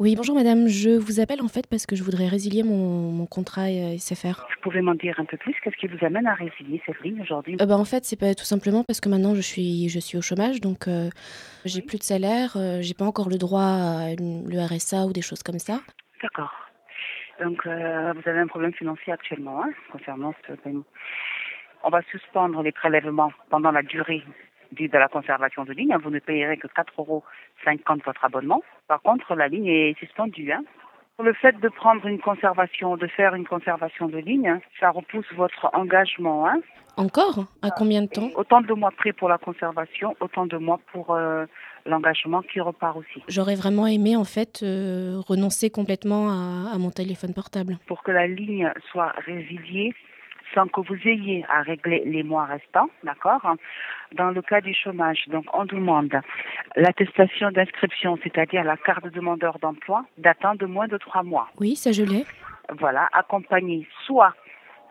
Oui, bonjour madame, je vous appelle en fait parce que je voudrais résilier mon, mon contrat euh, SFR. Vous pouvez m'en dire un peu plus Qu'est-ce qui vous amène à résilier cette ligne aujourd'hui Euh, bah, en fait, c'est pas tout simplement parce que maintenant je suis, je suis au chômage, donc euh, j'ai plus de salaire, euh, j'ai pas encore le droit à une- le RSA ou des choses comme ça. D'accord. Donc, vous avez un problème financier actuellement hein, concernant ce paiement. On va suspendre les prélèvements pendant la durée du- de la conservation de ligne. Vous ne payerez que 4,50 euros votre abonnement. Par contre, la ligne est suspendue. Hein. Le fait de prendre une conservation, de faire une conservation de ligne, hein, ça repousse votre engagement. Hein. Encore? À combien de temps? Autant de mois pris pour la conservation, autant de mois pour euh, l'engagement qui repart aussi. J'aurais vraiment aimé en fait euh, renoncer complètement à, à mon téléphone portable. pour que la ligne soit résiliée sans que vous ayez à régler les mois restants, d'accord Dans le cas du chômage, donc on demande l'attestation d'inscription, c'est-à-dire la carte de demandeur d'emploi, datant de moins de trois mois. Oui, ça je l'ai. Voilà, accompagnée soit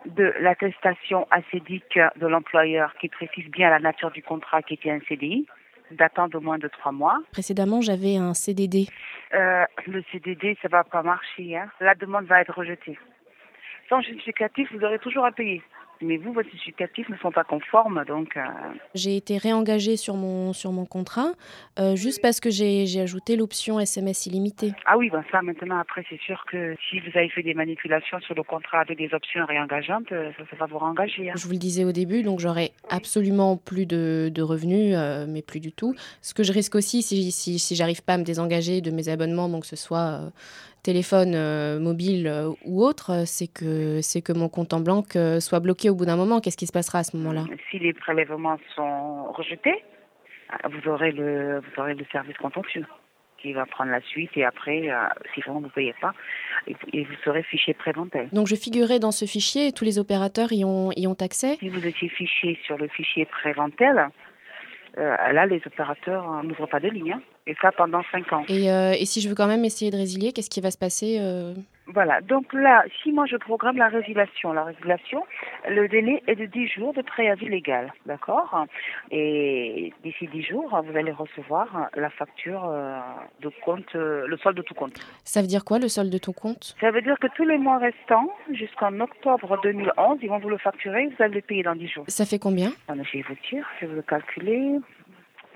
de l'attestation acédique de l'employeur qui précise bien la nature du contrat qui était un CDI, datant de moins de trois mois. Précédemment, j'avais un CDD. Euh, le CDD, ça va pas marcher. Hein. La demande va être rejetée. Sans justificatif, vous aurez toujours à payer. Mais vous, vos justificatifs ne sont pas conformes, donc euh, J'ai été réengagée sur mon, sur mon contrat euh, juste parce que j'ai j'ai ajouté l'option SMS illimité. ah oui, ben ça maintenant après c'est sûr que si vous avez fait des manipulations sur le contrat avec des options réengageantes, euh, ça, ça va vous rengager. Hein. Je vous le disais au début, donc j'aurai absolument plus de, de revenus, euh, mais plus du tout. Ce que je risque aussi, si, si, si j'arrive pas à me désengager de mes abonnements, donc que ce soit téléphone, euh, mobile euh, ou autre, euh, c'est que, c'est que mon compte en blanc soit bloqué au bout d'un moment. Qu'est-ce qui se passera à ce moment-là? Si les prélèvements sont rejetés, vous aurez le vous aurez le service contentieux qui va prendre la suite et après, euh, si vraiment vous ne payez pas, et, et vous serez fiché préventel. Donc je figurerai dans ce fichier et tous les opérateurs y ont, y ont accès? Si vous étiez fiché sur le fichier préventel, euh, là, les opérateurs euh, n'ouvrent pas de ligne. hein. Et ça pendant cinq ans. Et, euh, et si je veux quand même essayer de résilier, qu'est-ce qui va se passer Voilà. Donc là, si moi je programme la résiliation, la résiliation, le délai est de 10 jours de préavis légal. D'accord? Et d'ici 10 jours, vous allez recevoir la facture euh, de compte, euh, le solde de tout compte. Ça veut dire quoi le solde de ton compte? Ça veut dire que tous les mois restants, jusqu'en octobre 2011, ils vont vous le facturer, vous allez le payer dans 10 jours. Ça fait combien? Je vais vous dire, je vais vous le calculer.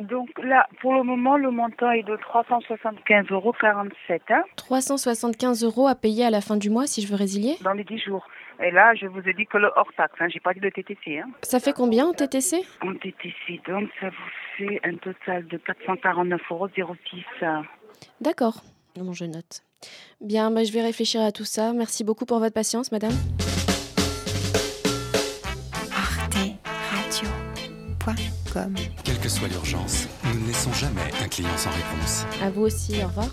Donc là, pour le moment, le montant est de 375,47 euros hein, 375 euros à payer à la fin du mois si je veux résilier dans les 10 jours. Et là, je vous ai dit que le hors taxe, hein, j'ai pas dit le TTC. Hein. Ça fait combien en TTC En TTC, donc ça vous fait un total de 449,06 euros. D'accord. Bon, je note. Bien, bah, je vais réfléchir à tout ça. Merci beaucoup pour votre patience, madame. Quelle que soit l'urgence, nous ne laissons jamais un client sans réponse. À vous aussi, au revoir.